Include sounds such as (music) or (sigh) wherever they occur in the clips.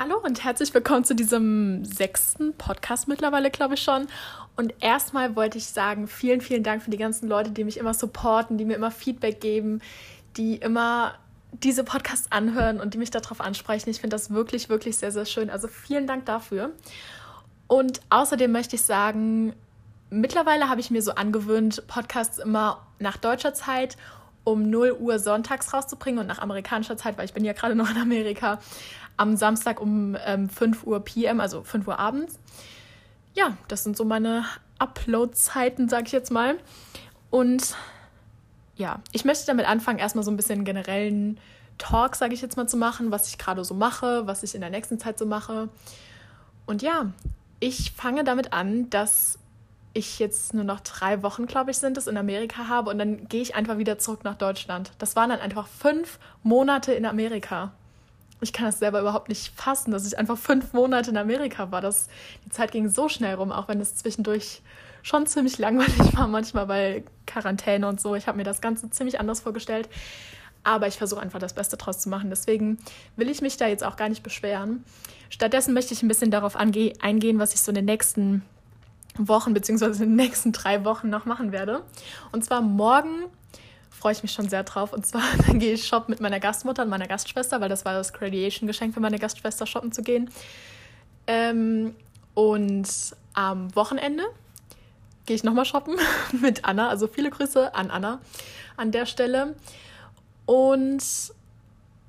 Hallo und herzlich willkommen zu diesem sechsten Podcast mittlerweile, glaube ich schon. Und erstmal wollte ich sagen, vielen, vielen Dank für die ganzen Leute, die mich immer supporten, die mir immer Feedback geben, die immer diese Podcasts anhören und die mich darauf ansprechen. Ich finde das wirklich, wirklich sehr, sehr schön. Also vielen Dank dafür. Und außerdem möchte ich sagen, mittlerweile habe ich mir so angewöhnt, Podcasts immer nach deutscher Zeit um 0 Uhr sonntags rauszubringen und nach amerikanischer Zeit, weil ich bin ja gerade noch in Amerika, am Samstag um ähm, 5 Uhr PM, also 5 Uhr abends. Ja, das sind so meine Upload-Zeiten, sag ich jetzt mal. Und ja, ich möchte damit anfangen, erstmal so ein bisschen generellen Talk, sage ich jetzt mal, zu machen, was ich gerade so mache, was ich in der nächsten Zeit so mache. Und ja, ich fange damit an, dass ich jetzt nur noch drei Wochen, glaube ich, sind es, in Amerika habe und dann gehe ich einfach wieder zurück nach Deutschland. Das waren dann einfach fünf Monate in Amerika ich kann das selber überhaupt nicht fassen, dass ich einfach fünf Monate in Amerika war. Das, die Zeit ging so schnell rum, auch wenn es zwischendurch schon ziemlich langweilig (laughs) war, manchmal bei Quarantäne und so. Ich habe mir das Ganze ziemlich anders vorgestellt. Aber ich versuche einfach das Beste draus zu machen. Deswegen will ich mich da jetzt auch gar nicht beschweren. Stattdessen möchte ich ein bisschen darauf eingehen, was ich so in den nächsten Wochen beziehungsweise in den nächsten drei Wochen noch machen werde. Und zwar morgen freue ich mich schon sehr drauf. Und zwar (laughs) dann gehe ich shoppen mit meiner Gastmutter und meiner Gastschwester, weil das war das Graduation-Geschenk für meine Gastschwester, shoppen zu gehen. Ähm, und am Wochenende gehe ich nochmal shoppen (laughs) mit Anna. Also viele Grüße an Anna an der Stelle. Und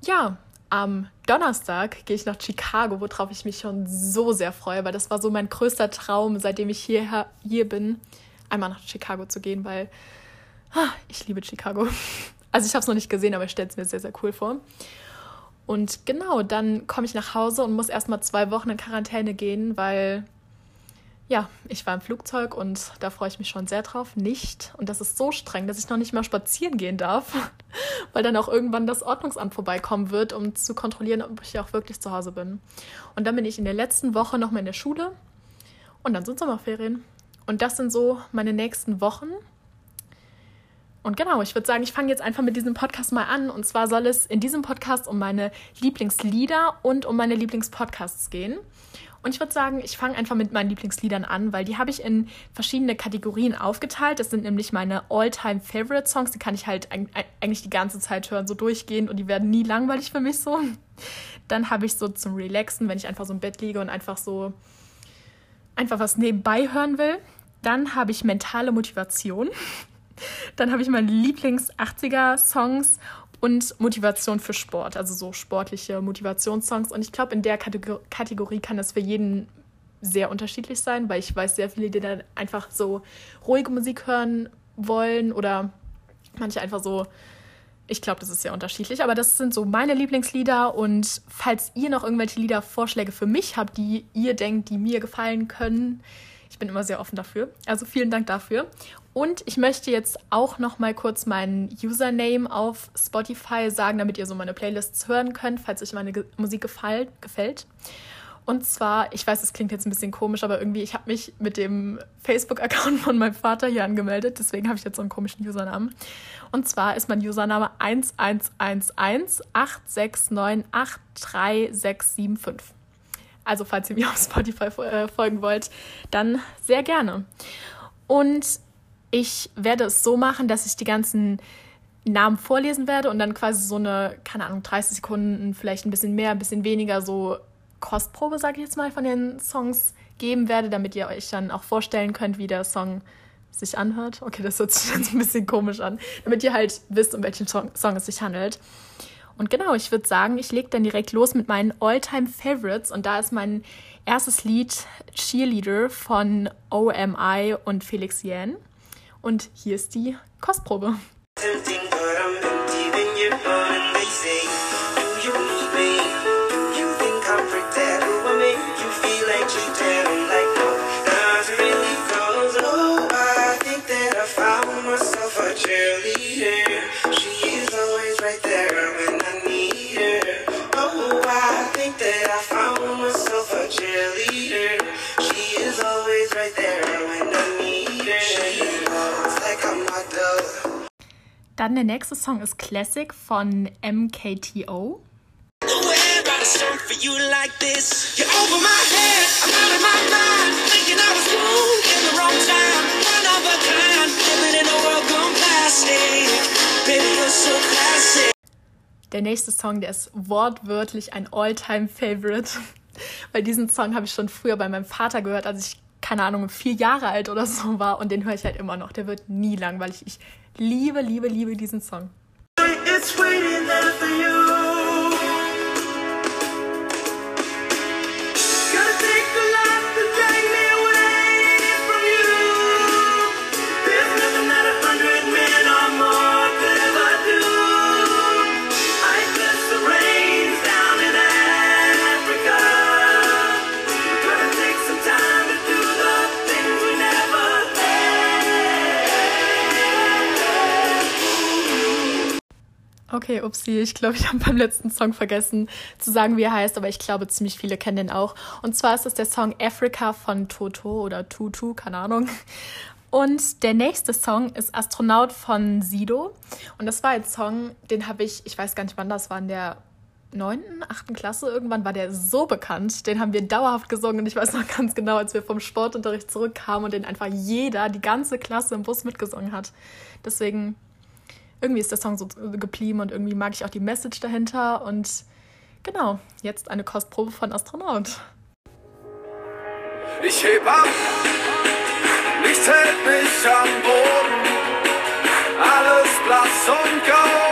ja, am Donnerstag gehe ich nach Chicago, worauf ich mich schon so sehr freue, weil das war so mein größter Traum, seitdem ich hierher, hier bin, einmal nach Chicago zu gehen, weil ich liebe Chicago. Also ich habe es noch nicht gesehen, aber ich stelle es mir sehr, sehr cool vor. Und genau, dann komme ich nach Hause und muss erstmal zwei Wochen in Quarantäne gehen, weil ja, ich war im Flugzeug und da freue ich mich schon sehr drauf. Nicht. Und das ist so streng, dass ich noch nicht mal spazieren gehen darf, (laughs) weil dann auch irgendwann das Ordnungsamt vorbeikommen wird, um zu kontrollieren, ob ich auch wirklich zu Hause bin. Und dann bin ich in der letzten Woche nochmal in der Schule und dann sind Sommerferien. Und das sind so meine nächsten Wochen. Und genau, ich würde sagen, ich fange jetzt einfach mit diesem Podcast mal an. Und zwar soll es in diesem Podcast um meine Lieblingslieder und um meine Lieblingspodcasts gehen. Und ich würde sagen, ich fange einfach mit meinen Lieblingsliedern an, weil die habe ich in verschiedene Kategorien aufgeteilt. Das sind nämlich meine all-time favorite Songs. Die kann ich halt eigentlich die ganze Zeit hören, so durchgehend und die werden nie langweilig für mich so. Dann habe ich so zum Relaxen, wenn ich einfach so im Bett liege und einfach so einfach was nebenbei hören will. Dann habe ich mentale Motivation. Dann habe ich meine Lieblings-80er-Songs und Motivation für Sport, also so sportliche Motivationssongs. Und ich glaube, in der Kategorie kann es für jeden sehr unterschiedlich sein, weil ich weiß, sehr viele, die dann einfach so ruhige Musik hören wollen oder manche einfach so. Ich glaube, das ist sehr unterschiedlich, aber das sind so meine Lieblingslieder. Und falls ihr noch irgendwelche Liedervorschläge für mich habt, die ihr denkt, die mir gefallen können, ich bin immer sehr offen dafür. Also vielen Dank dafür. Und ich möchte jetzt auch noch mal kurz meinen Username auf Spotify sagen, damit ihr so meine Playlists hören könnt, falls euch meine Musik gefall, gefällt. Und zwar, ich weiß, es klingt jetzt ein bisschen komisch, aber irgendwie, ich habe mich mit dem Facebook-Account von meinem Vater hier angemeldet, deswegen habe ich jetzt so einen komischen Usernamen. Und zwar ist mein Username 111186983675. Also, falls ihr mir auf Spotify äh, folgen wollt, dann sehr gerne. Und ich werde es so machen, dass ich die ganzen Namen vorlesen werde und dann quasi so eine, keine Ahnung, 30 Sekunden, vielleicht ein bisschen mehr, ein bisschen weniger, so Kostprobe, sage ich jetzt mal, von den Songs geben werde, damit ihr euch dann auch vorstellen könnt, wie der Song sich anhört. Okay, das hört sich jetzt ein bisschen komisch an, damit ihr halt wisst, um welchen Song, es sich handelt. Und genau, ich würde sagen, ich lege dann direkt los mit meinen All-Time Favorites und da ist mein erstes Lied Cheerleader von OMI und Felix Yan. Und hier ist die Kostprobe. A world gone plastic. Baby, you're so classic. Der nächste Song, der ist wortwörtlich ein All-Time-Favorite. (laughs) Weil diesen Song habe ich schon früher bei meinem Vater gehört, als ich, keine Ahnung, vier Jahre alt oder so war. Und den höre ich halt immer noch. Der wird nie langweilig. Ich liebe, liebe, liebe diesen Song. It's waiting there for you. Okay, upsie, ich glaube, ich habe beim letzten Song vergessen zu sagen, wie er heißt, aber ich glaube, ziemlich viele kennen den auch. Und zwar ist es der Song Africa von Toto oder Tutu, keine Ahnung. Und der nächste Song ist Astronaut von Sido. Und das war ein Song, den habe ich, ich weiß gar nicht wann das war, in der neunten, achten Klasse irgendwann war der so bekannt. Den haben wir dauerhaft gesungen und ich weiß noch ganz genau, als wir vom Sportunterricht zurückkamen und den einfach jeder, die ganze Klasse im Bus mitgesungen hat. Deswegen, irgendwie ist der Song so geblieben und irgendwie mag ich auch die Message dahinter und genau, jetzt eine Kostprobe von Astronaut. Ich heb ab, nichts hält mich am Boden. Alles blass und grau,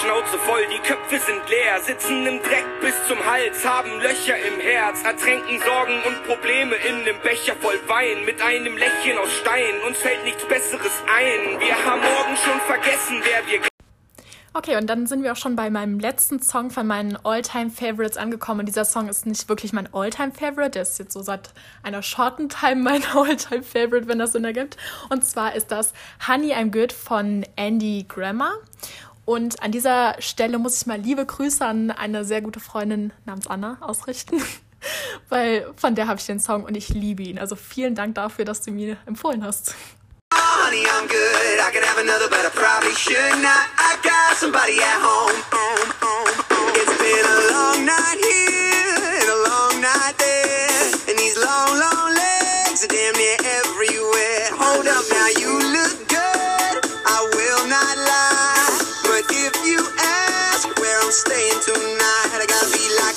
Schnauze voll, die Köpfe sind leer, sitzen im Dreck bis zum Hals, haben Löcher im Herz, ertränken Sorgen und Probleme in nem Becher voll Wein, mit einem Lächeln aus Stein, uns fällt nichts Besseres ein. Wir haben morgen schon vergessen, wer wir Okay, und dann sind wir auch schon bei meinem letzten Song von meinen All-Time-Favorites angekommen. Und dieser Song ist nicht wirklich mein All-Time-Favorite, der ist jetzt so seit einer shorten Time mein (laughs) All-Time-Favorite, wenn das Sinn ergibt. Und zwar ist das Honey I'm Good von Andy Grammer. Und an dieser Stelle muss ich mal liebe Grüße an eine sehr gute Freundin namens Anna ausrichten. (laughs) Weil von der habe ich den Song und ich liebe ihn. Also vielen Dank dafür, dass du mir empfohlen hast. Honey, I'm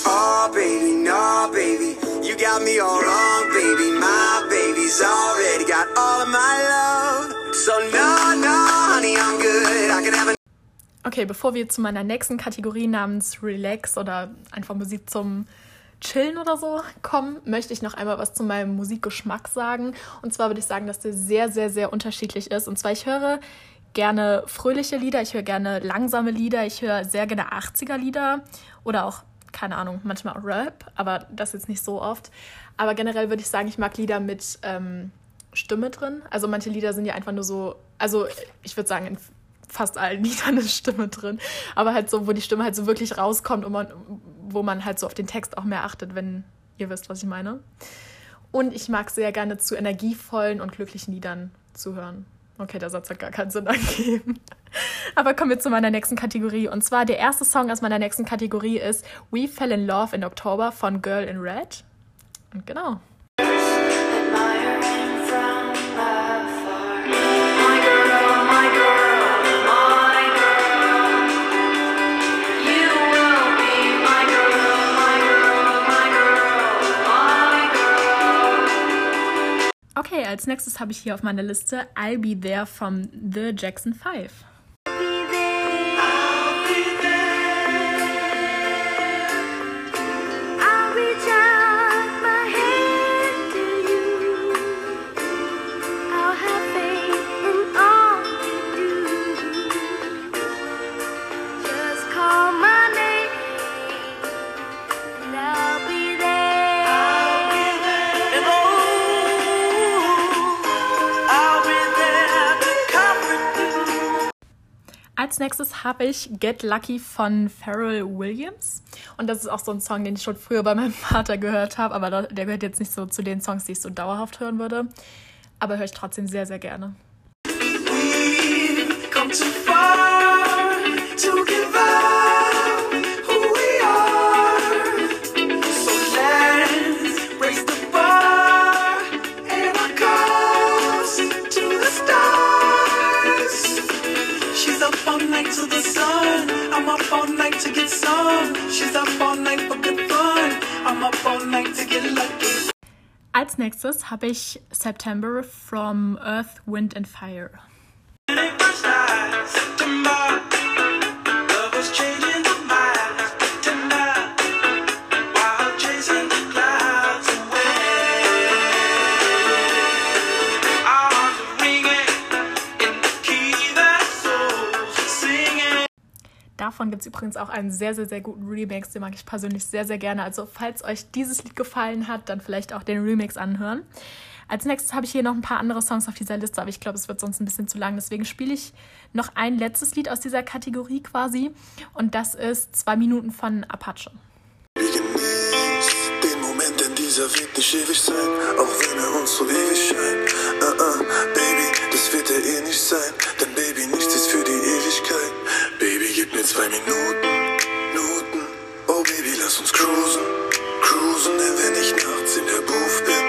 oh, baby, no, baby. You got me all wrong, baby. My baby's already got all of my love. So, no, no, honey, I'm good. I can have a Okay, bevor wir zu meiner nächsten Kategorie namens Relax oder einfach Musik zum Chillen oder so kommen, möchte ich noch einmal was zu meinem Musikgeschmack sagen. Und zwar würde ich sagen, dass der sehr, sehr, sehr unterschiedlich ist. Und zwar, ich höre gerne fröhliche Lieder, ich höre gerne langsame Lieder, ich höre sehr gerne 80er Lieder oder auch, keine Ahnung, manchmal auch Rap, aber das jetzt nicht so oft. Aber generell würde ich sagen, ich mag Lieder mit ähm, Stimme drin. Also manche Lieder sind ja einfach nur so, also ich würde sagen, in fast allen (laughs) Liedern eine Stimme drin. Aber halt so, wo die Stimme halt so wirklich rauskommt und man, wo man halt so auf den Text auch mehr achtet, wenn ihr wisst, was ich meine. Und ich mag sehr gerne zu energievollen und glücklichen Liedern zu hören. Okay, der Satz hat gar keinen Sinn (laughs) ergeben. Aber kommen wir zu meiner nächsten Kategorie. Und zwar der erste Song aus meiner nächsten Kategorie ist We Fell in Love in October von Girl in Red. Und genau. Okay, als nächstes habe ich hier auf meiner Liste I'll Be There from The Jackson 5. Als nächstes habe ich Get Lucky von Pharrell Williams. Und das ist auch so ein Song, den ich schon früher bei meinem Vater gehört habe, aber der gehört jetzt nicht so zu den Songs, die ich so dauerhaft hören würde. Aber höre ich trotzdem sehr, sehr gerne. We come too far to give up. Some. She's. I'm. Als nächstes habe ich September from Earth, Wind and Fire. Davon gibt es übrigens auch einen sehr, sehr, sehr guten Remix, den mag ich persönlich sehr, sehr gerne. Also falls euch dieses Lied gefallen hat, dann vielleicht auch den Remix anhören. Als nächstes habe ich hier noch ein paar andere Songs auf dieser Liste, aber ich glaube, es wird sonst ein bisschen zu lang. Deswegen spiele ich noch ein letztes Lied aus dieser Kategorie quasi. Und das ist Zwei Minuten von Apache. Den Moment, denn dieser wird nicht ewig sein, auch wenn er uns so ewig scheint. Uh -uh, Baby, das wird er eh nicht sein, denn Baby, nichts mir zwei Minuten, Minuten. Oh Baby, lass uns cruisen, cruisen, denn wenn ich nachts in der Booth bin,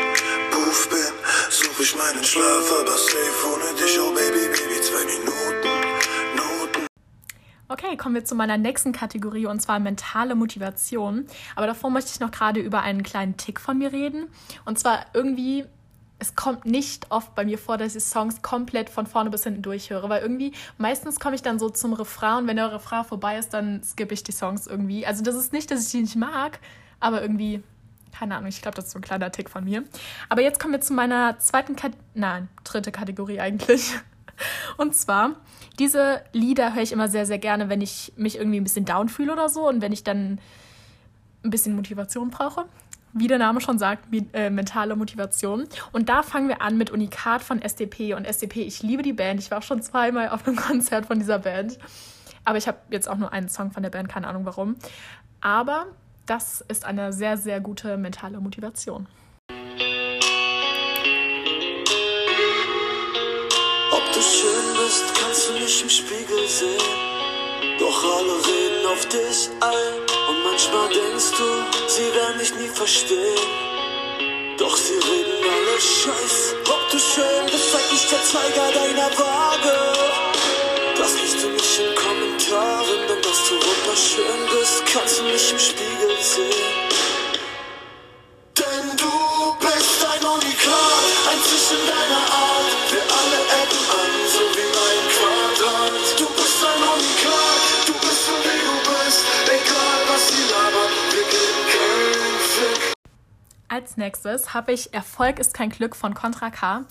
Booth bin, suche ich meinen Schlaf, aber safe ohne dich. Oh Baby, Baby, zwei Minuten, Minuten. Okay, kommen wir zu meiner nächsten Kategorie und zwar mentale Motivation. Aber davor möchte ich noch gerade über einen kleinen Tick von mir reden. Und zwar irgendwie, es kommt nicht oft bei mir vor, dass ich Songs komplett von vorne bis hinten durchhöre, weil irgendwie meistens komme ich dann so zum Refrain und wenn der Refrain vorbei ist, dann skippe ich die Songs irgendwie. Also das ist nicht, dass ich die nicht mag, aber irgendwie, keine Ahnung, ich glaube, das ist so ein kleiner Tick von mir. Aber jetzt kommen wir zu meiner zweiten, Kat nein, dritte Kategorie eigentlich. (laughs) Und zwar, diese Lieder höre ich immer sehr, sehr gerne, wenn ich mich irgendwie ein bisschen down fühle oder so und wenn ich dann ein bisschen Motivation brauche. Wie der Name schon sagt, äh, mentale Motivation. Und da fangen wir an mit Unikat von SDP. Und SDP, ich liebe die Band. Ich war schon zweimal auf einem (laughs) Konzert von dieser Band. Aber ich habe jetzt auch nur einen Song von der Band, keine Ahnung warum. Aber das ist eine sehr, sehr gute mentale Motivation. Ob du schön bist, kannst du nicht im Spiegel sehen. Doch alle reden auf dich ein. Und manchmal denkst du, sie werden dich nie verstehen. Doch sie reden alle Scheiß. Ob du schön bist, zeig ich der Zeiger deiner Waage. Als nächstes habe ich Erfolg ist kein Glück von Contra K.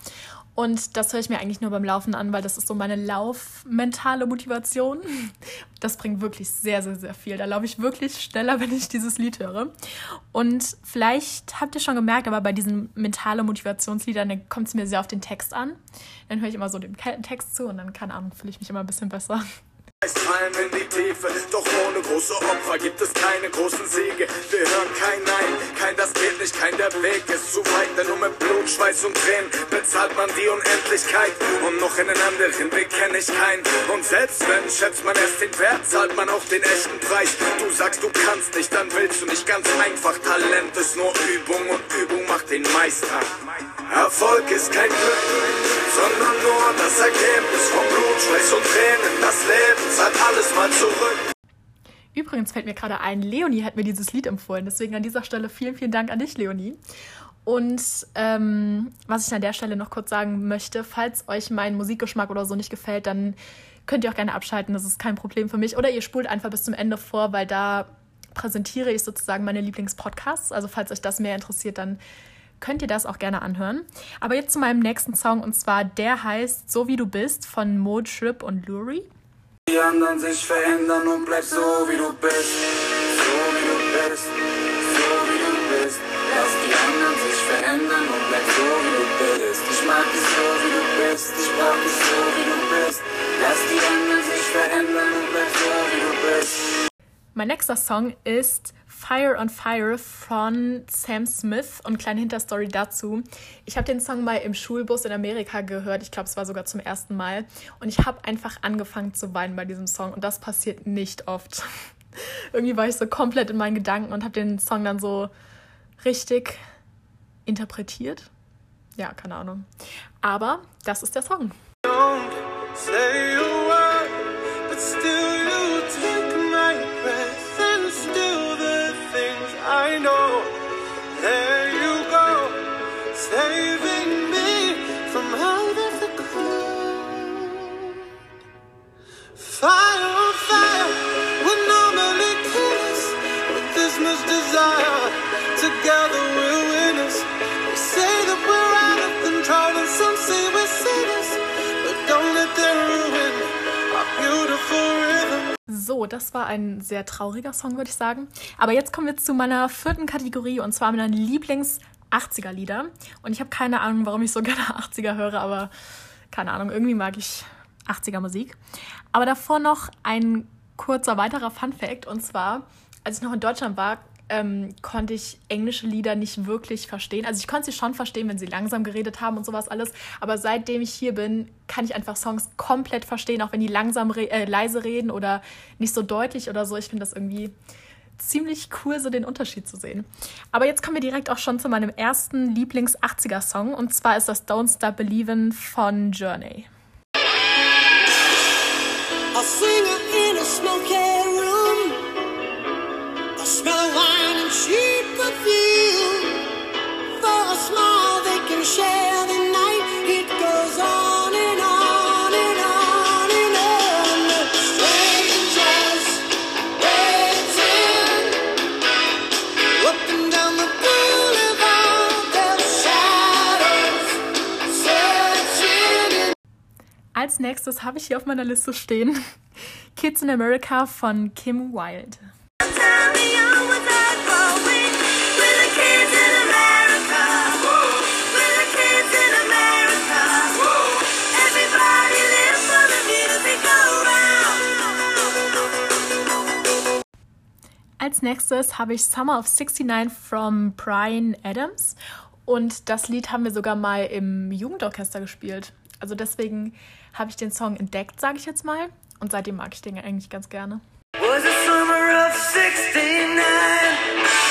Und das höre ich mir eigentlich nur beim Laufen an, weil das ist so meine laufmentale Motivation. Das bringt wirklich sehr, sehr, sehr viel. Da laufe ich wirklich schneller, (laughs) wenn ich dieses Lied höre. Und vielleicht habt ihr schon gemerkt, aber bei diesen mentale Motivationsliedern kommt es mir sehr auf den Text an. Dann höre ich immer so den Ke- Text zu und dann, keine Ahnung, fühle ich mich immer ein bisschen besser. Fallen in die Tiefe, doch ohne große Opfer gibt es keine großen Siege. Wir hören kein Nein, kein das geht nicht, kein der Weg ist zu weit, denn nur mit Blut, Schweiß und Tränen bezahlt man die Unendlichkeit. Und noch einen anderen Weg kenne ich keinen. Und selbst wenn, schätzt man erst den Wert, zahlt man auch den echten Preis. Du sagst, du kannst nicht, dann willst du nicht ganz einfach. Talent ist nur Übung und Übung macht den Meister. Erfolg ist kein Glück, sondern nur das Ergebnis von Blut, Schweiß und Tränen. Das Leben zahlt alles mal zurück. Übrigens fällt mir gerade ein, Leonie hat mir dieses Lied empfohlen. Deswegen an dieser Stelle vielen, vielen Dank an dich, Leonie. Und ähm, was ich an der Stelle noch kurz sagen möchte, falls euch mein Musikgeschmack oder so nicht gefällt, dann könnt ihr auch gerne abschalten. Das ist kein Problem für mich. Oder ihr spult einfach bis zum Ende vor, weil da präsentiere ich sozusagen meine Lieblingspodcasts. Also falls euch das mehr interessiert, dann könnt ihr das auch gerne anhören. Aber jetzt zu meinem nächsten Song und zwar der heißt So wie du bist von Mo Trip und Luri. Die anderen sich verändern und bleib so wie du bist. So wie du bist, so wie du bist. Lass die anderen sich verändern und bleib so wie du bist. Ich mag dich so wie du bist, ich brauch dich so wie du bist. Lass die anderen sich verändern und bleib so wie du bist. Mein nächster Song ist Fire on Fire von Sam Smith und kleine Hinterstory dazu. Ich habe den Song mal im Schulbus in Amerika gehört. Ich glaube, es war sogar zum ersten Mal. Und ich habe einfach angefangen zu weinen bei diesem Song. Und das passiert nicht oft. (laughs) Irgendwie war ich so komplett in meinen Gedanken und habe den Song dann so richtig interpretiert. Ja, keine Ahnung. Aber das ist der Song. Don't say a word, but still das war ein sehr trauriger Song, würde ich sagen. Aber jetzt kommen wir zu meiner vierten Kategorie und zwar meiner Lieblings-80er-Lieder. Und ich habe keine Ahnung, warum ich so (laughs) gerne 80er höre, aber keine Ahnung, irgendwie mag ich 80er Musik. Aber davor noch ein kurzer weiterer Fun-Fact und zwar, als ich noch in Deutschland war, ähm, konnte ich englische Lieder nicht wirklich verstehen. Also ich konnte sie schon verstehen, wenn sie langsam geredet haben und sowas alles. Aber seitdem ich hier bin, kann ich einfach Songs komplett verstehen, auch wenn die langsam re äh, leise reden oder nicht so deutlich oder so. Ich finde das irgendwie ziemlich cool, so den Unterschied zu sehen. Aber jetzt kommen wir direkt auch schon zu meinem ersten Lieblings-80er-Song. Und zwar ist das Don't Stop Believin' von Journey. A singer in a smoky Als nächstes habe ich hier auf meiner Liste stehen (laughs) Kids in America von Kim Wilde. Als nächstes habe ich Summer of 69 from Brian Adams. Und das Lied haben wir sogar mal im Jugendorchester gespielt. Also deswegen habe ich den Song entdeckt, sage ich jetzt mal. Und seitdem mag ich den eigentlich ganz gerne. Was the summer of 69.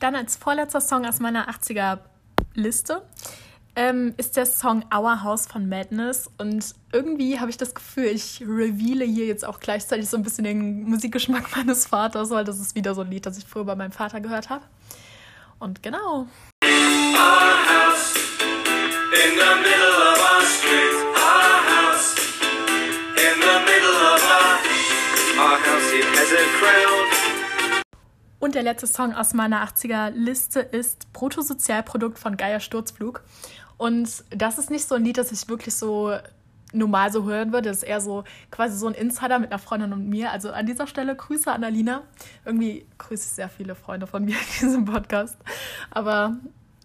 Dann als vorletzter Song aus meiner 80er Liste ähm, ist der Song Our House von Madness. Und irgendwie habe ich das Gefühl, ich reveale hier jetzt auch gleichzeitig so ein bisschen den Musikgeschmack (laughs) meines Vaters, weil das ist wieder so ein Lied, das ich früher bei meinem Vater gehört habe. Und genau. In the middle of our street, our house. In the middle of our, our house, it has a crown. Und der letzte Song aus meiner 80er Liste ist Bruttosozialprodukt von Geier Sturzflug. Und das ist nicht so ein Lied, das ich wirklich so normal so hören würde. Das ist eher so quasi so ein Insider mit einer Freundin und mir. Also an dieser Stelle Grüße an Alina. Irgendwie grüße ich sehr viele Freunde von mir in diesem Podcast. Aber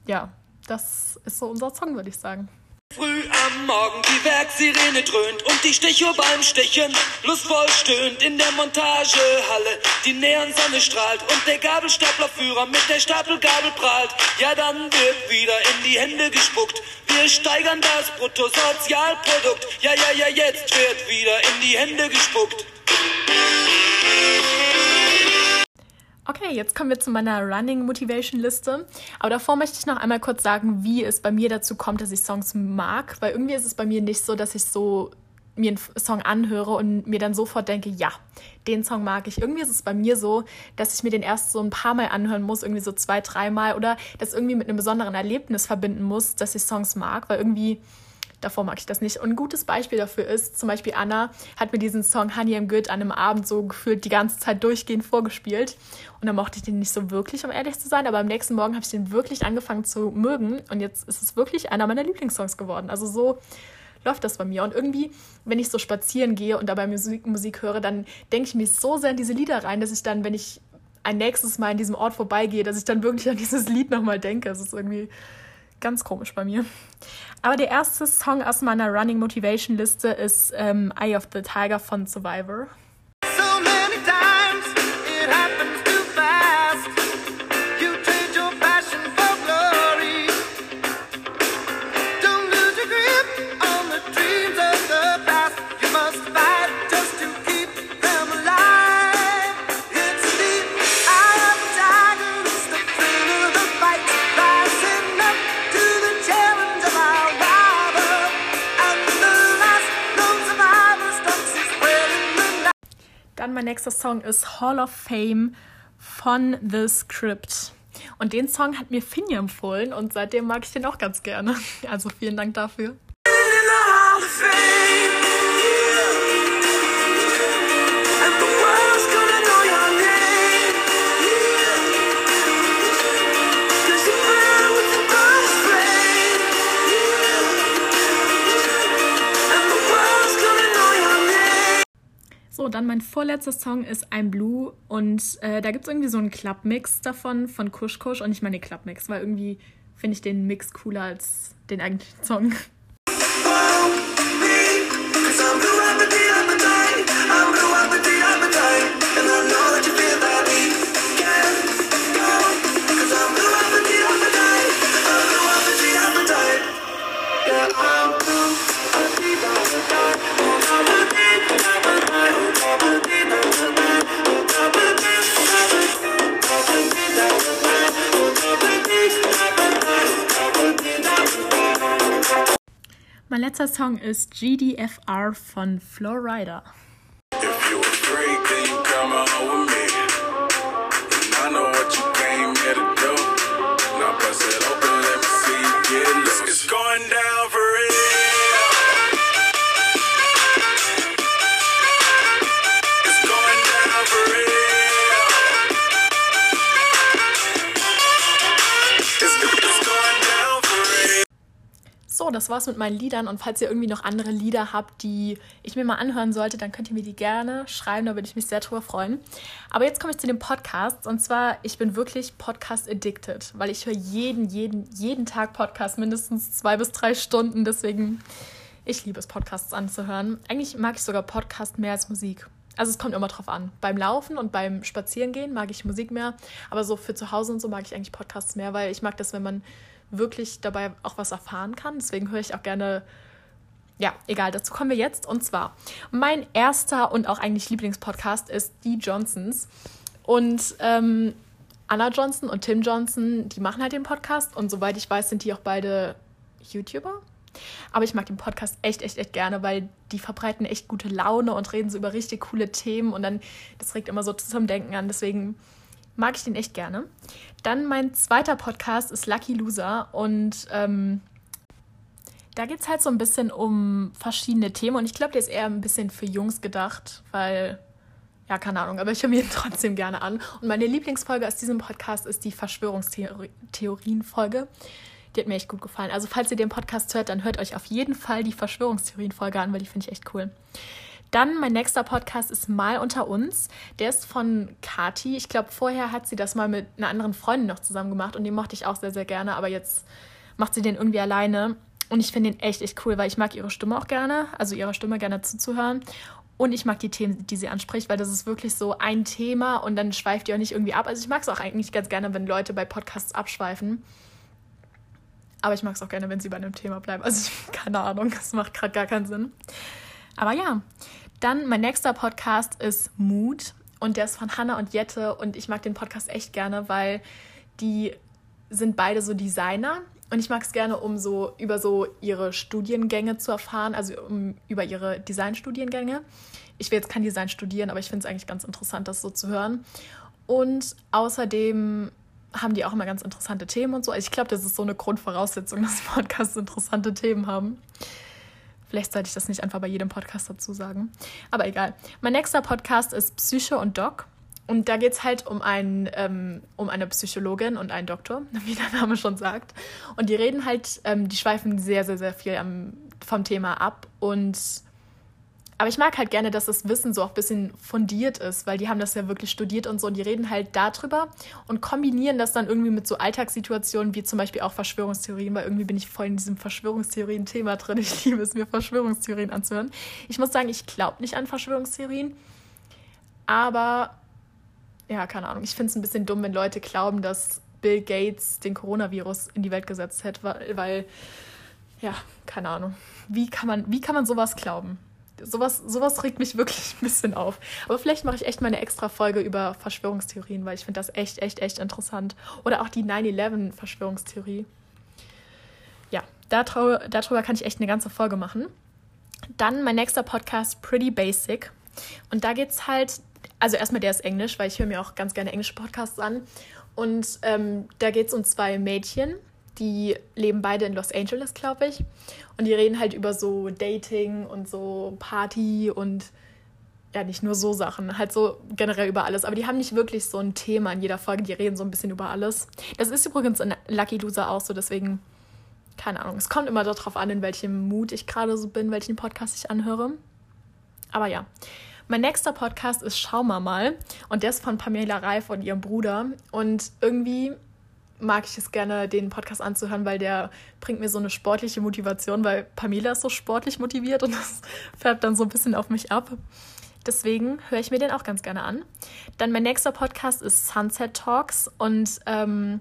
ja, das ist so unser Song, würde ich sagen. Früh am Morgen die Werksirene dröhnt und die Stechuhr beim Stechen lustvoll stöhnt in der Montagehalle. Die Neonsonne strahlt und der Gabelstaplerführer mit der Stapelgabel prahlt. Ja, dann wird wieder in die Hände gespuckt. Wir steigern das Bruttosozialprodukt. Ja, ja, ja, jetzt wird wieder in die Hände gespuckt. Okay, jetzt kommen wir zu meiner Running Motivation Liste. Aber davor möchte ich noch einmal kurz sagen, wie es bei mir dazu kommt, dass ich Songs mag. Weil irgendwie ist es bei mir nicht so, dass ich so mir einen Song anhöre und mir dann sofort denke, ja, den Song mag ich. Irgendwie ist es bei mir so, dass ich mir den erst so ein paar Mal anhören muss, irgendwie so zwei, dreimal oder das irgendwie mit einem besonderen Erlebnis verbinden muss, dass ich Songs mag, weil irgendwie davor mag ich das nicht. Und ein gutes Beispiel dafür ist, zum Beispiel Anna hat mir diesen Song Honey I'm Good an einem Abend so gefühlt die ganze Zeit durchgehend vorgespielt. Und dann mochte ich den nicht so wirklich, um ehrlich zu sein. Aber am nächsten Morgen habe ich den wirklich angefangen zu mögen. Und jetzt ist es wirklich einer meiner Lieblingssongs geworden. Also so läuft das bei mir. Und irgendwie, wenn ich so spazieren gehe und dabei Musik, Musik höre, dann denke ich mich so sehr in diese Lieder rein, dass ich dann, wenn ich ein nächstes Mal in diesem Ort vorbeigehe, dass ich dann wirklich an dieses Lied nochmal denke. Es ist irgendwie ganz komisch bei mir. Aber der erste Song aus meiner Running Motivation Liste ist ähm, Eye of the Tiger von Survivor. Mein nächster Song ist Hall of Fame von The Script. Und den Song hat mir Finja empfohlen und seitdem mag ich den auch ganz gerne. (laughs) Also vielen Dank dafür. In the Hall of Fame, So, dann mein vorletzter Song ist I'm Blue und äh, da gibt es irgendwie so einen Club-Mix davon von Kush Kush und ich meine Club-Mix, weil irgendwie finde ich den Mix cooler als den eigentlichen Song. Mein letzter Song ist GDFR von Flowrider. If. It's going down for Das war's mit meinen Liedern und falls ihr irgendwie noch andere Lieder habt, die ich mir mal anhören sollte, dann könnt ihr mir die gerne schreiben, da würde ich mich sehr drüber freuen. Aber jetzt komme ich zu dem Podcast und zwar, ich bin wirklich Podcast-addicted, weil ich höre jeden, jeden, jeden Tag Podcast, mindestens zwei bis drei Stunden, deswegen, ich liebe es, Podcasts anzuhören. Eigentlich mag ich sogar Podcast mehr als Musik. Also es kommt immer drauf an. Beim Laufen und beim Spazierengehen mag ich Musik mehr, aber so für zu Hause und so mag ich eigentlich Podcasts mehr, weil ich mag das, wenn man wirklich dabei auch was erfahren kann. Deswegen höre ich auch gerne, ja, egal, dazu kommen wir jetzt. Und zwar, mein erster und auch eigentlich Lieblingspodcast ist Die Johnsons. Und ähm, Anna Johnson und Tim Johnson, die machen halt den Podcast. Und soweit ich weiß, sind die auch beide YouTuber. Aber ich mag den Podcast echt, echt, echt gerne, weil die verbreiten echt gute Laune und reden so über richtig coole Themen und dann, das regt immer so zum Denken an. Deswegen mag ich den echt gerne. Dann mein zweiter Podcast ist Lucky Loser und ähm, da geht es halt so ein bisschen um verschiedene Themen und ich glaube, der ist eher ein bisschen für Jungs gedacht, weil, ja, keine Ahnung, aber ich höre mir ihn (laughs) trotzdem gerne an. Und meine Lieblingsfolge aus diesem Podcast ist die Verschwörungstheorien-Folge. Die hat mir echt gut gefallen. Also, falls ihr den Podcast hört, dann hört euch auf jeden Fall die Verschwörungstheorien-Folge an, weil die finde ich echt cool. Dann mein nächster Podcast ist Mal unter uns. Der ist von Kati. Ich glaube, vorher hat sie das mal mit einer anderen Freundin noch zusammen gemacht und den mochte ich auch sehr, sehr gerne. Aber jetzt macht sie den irgendwie alleine. Und ich finde den echt, echt cool, weil ich mag ihre Stimme auch gerne, also ihrer Stimme gerne zuzuhören. Und ich mag die Themen, die sie anspricht, weil das ist wirklich so ein Thema und dann schweift die auch nicht irgendwie ab. Also ich mag es auch eigentlich ganz gerne, wenn Leute bei Podcasts abschweifen. Aber ich mag es auch gerne, wenn sie bei einem Thema bleiben. Also ich, (laughs) keine Ahnung, das macht gerade gar keinen Sinn. Aber ja, dann mein nächster Podcast ist Mood und der ist von Hannah und Jette und ich mag den Podcast echt gerne, weil die sind beide so Designer und ich mag es gerne, um so über so ihre Studiengänge zu erfahren, also um, über ihre Designstudiengänge. Ich will jetzt kein Design studieren, aber ich finde es eigentlich ganz interessant, das so zu hören. Und außerdem haben die auch immer ganz interessante Themen und so. Also ich glaube, das ist so eine Grundvoraussetzung, dass Podcasts interessante Themen haben. Vielleicht sollte ich das nicht einfach bei jedem Podcast dazu sagen. Aber egal. Mein nächster Podcast ist Psycho und Doc. Und da geht es halt um, ein, ähm, um eine Psychologin und einen Doktor, (laughs) wie der Name schon sagt. Und die reden halt, ähm, die schweifen sehr, sehr, sehr viel am, vom Thema ab. Und aber ich mag halt gerne, dass das Wissen so auch ein bisschen fundiert ist, weil die haben das ja wirklich studiert und so und die reden halt darüber und kombinieren das dann irgendwie mit so Alltagssituationen wie zum Beispiel auch Verschwörungstheorien, weil irgendwie bin ich voll in diesem Verschwörungstheorien-Thema drin. Ich liebe es, mir Verschwörungstheorien anzuhören. Ich muss sagen, ich glaube nicht an Verschwörungstheorien, aber ja, keine Ahnung. Ich finde es ein bisschen dumm, wenn Leute glauben, dass Bill Gates den Coronavirus in die Welt gesetzt hätte, weil, weil ja, keine Ahnung. Wie kann man, wie kann man sowas glauben? Sowas, sowas regt mich wirklich ein bisschen auf. Aber vielleicht mache ich echt mal eine extra Folge über Verschwörungstheorien, weil ich finde das echt, echt, echt interessant. Oder auch die 9-11-Verschwörungstheorie. Ja, darüber, kann ich echt eine ganze Folge machen. Dann mein nächster Podcast, Pretty Basic. Und da geht es halt also erstmal der ist Englisch, weil ich höre mir auch ganz gerne englische Podcasts an. Und ähm, da geht es um zwei Mädchen, die leben beide in Los Angeles, glaube ich. Und die reden halt über so Dating und so Party und ja, nicht nur so Sachen, halt so generell über alles. Aber die haben nicht wirklich so ein Thema in jeder Folge, die reden so ein bisschen über alles. Das ist übrigens in Lucky Loser auch so, deswegen, keine Ahnung. Es kommt immer darauf an, in welchem Mut ich gerade so bin, welchen Podcast ich anhöre. Aber ja. Mein nächster Podcast ist Schau mal mal. Und der ist von Pamela Reif und ihrem Bruder. Und irgendwie mag ich es gerne, den Podcast anzuhören, weil der bringt mir so eine sportliche Motivation, weil Pamela ist so sportlich motiviert und (laughs) das färbt dann so ein bisschen auf mich ab. Deswegen höre ich mir den auch ganz gerne an. Dann mein nächster Podcast ist Sunset Talks und ähm,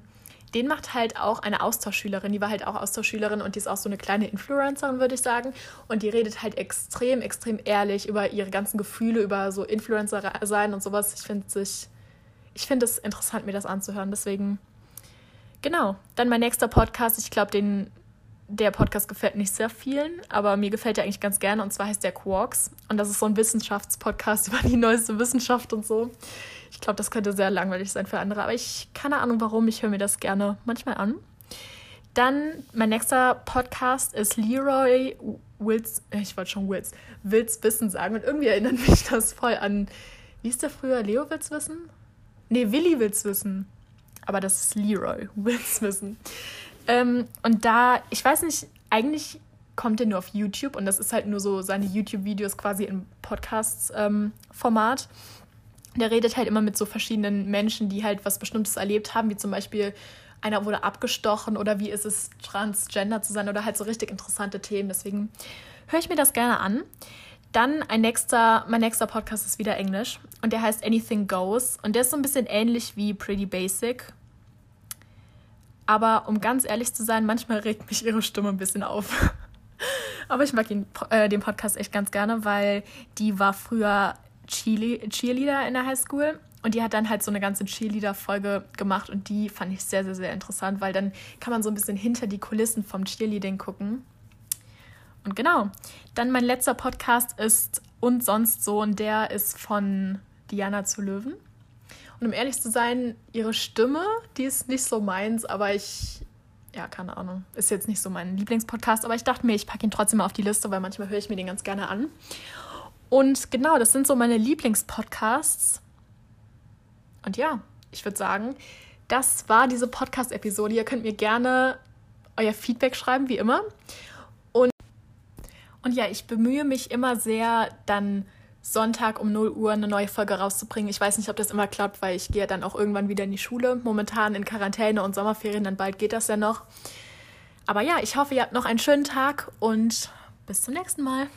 den macht halt auch eine Austauschschülerin. Die war halt auch Austauschschülerin und die ist auch so eine kleine Influencerin, würde ich sagen. Und die redet halt extrem, extrem ehrlich über ihre ganzen Gefühle, über so Influencer sein und sowas. Ich finde sich, ich finde es interessant, mir das anzuhören. Deswegen, genau. Dann mein nächster Podcast. Ich glaube, den der Podcast gefällt nicht sehr vielen, aber mir gefällt er eigentlich ganz gerne und zwar heißt der Quarks und das ist so ein Wissenschaftspodcast (laughs) über die neueste Wissenschaft und so. Ich glaube, das könnte sehr langweilig sein für andere, aber ich keine Ahnung warum, ich höre mir das gerne manchmal an. Dann mein nächster Podcast ist Leroy Wills, äh, ich wollte schon Wills, Wills Wissen sagen und irgendwie erinnert (laughs) mich das voll an, wie ist der früher, Leo Wills Wissen? Nee, Willi Wills Wissen. Aber das ist Leroy (laughs) Wills Wissen. Ähm, und da, ich weiß nicht, eigentlich kommt er nur auf YouTube und das ist halt nur so seine YouTube-Videos quasi im Podcast-Format. der redet halt immer mit so verschiedenen Menschen, die halt was Bestimmtes erlebt haben, wie zum Beispiel einer wurde abgestochen oder wie ist es, transgender zu sein oder halt so richtig interessante Themen. Deswegen höre ich mir das gerne an. Dann ein nächster, mein nächster Podcast ist wieder Englisch und der heißt Anything Goes und der ist so ein bisschen ähnlich wie Pretty Basic, aber um ganz ehrlich zu sein, manchmal regt mich ihre Stimme ein bisschen auf. (laughs) Aber ich mag ihn, äh, den Podcast echt ganz gerne, weil die war früher Cheerle Cheerleader in der Highschool und die hat dann halt so eine ganze Cheerleader-Folge gemacht und die fand ich sehr, sehr, sehr interessant, weil dann kann man so ein bisschen hinter die Kulissen vom Cheerleading gucken. Und genau, dann mein letzter Podcast ist Und sonst so und der ist von Diana zu Löwen. Und um ehrlich zu sein, ihre Stimme, die ist nicht so meins, aber ich, ja, keine Ahnung, ist jetzt nicht so mein Lieblingspodcast, aber ich dachte mir, ich packe ihn trotzdem mal auf die Liste, weil manchmal höre ich mir den ganz gerne an. Und genau, das sind so meine Lieblingspodcasts. Und ja, ich würde sagen, das war diese Podcast-Episode. Ihr könnt mir gerne euer Feedback schreiben, wie immer. Und, ja, ich bemühe mich immer sehr, dann Sonntag um 0 Uhr eine neue Folge rauszubringen. Ich weiß nicht, ob das immer klappt, weil ich gehe dann auch irgendwann wieder in die Schule. Momentan in Quarantäne und Sommerferien, dann bald geht das ja noch. Aber ja, ich hoffe, ihr habt noch einen schönen Tag und bis zum nächsten Mal.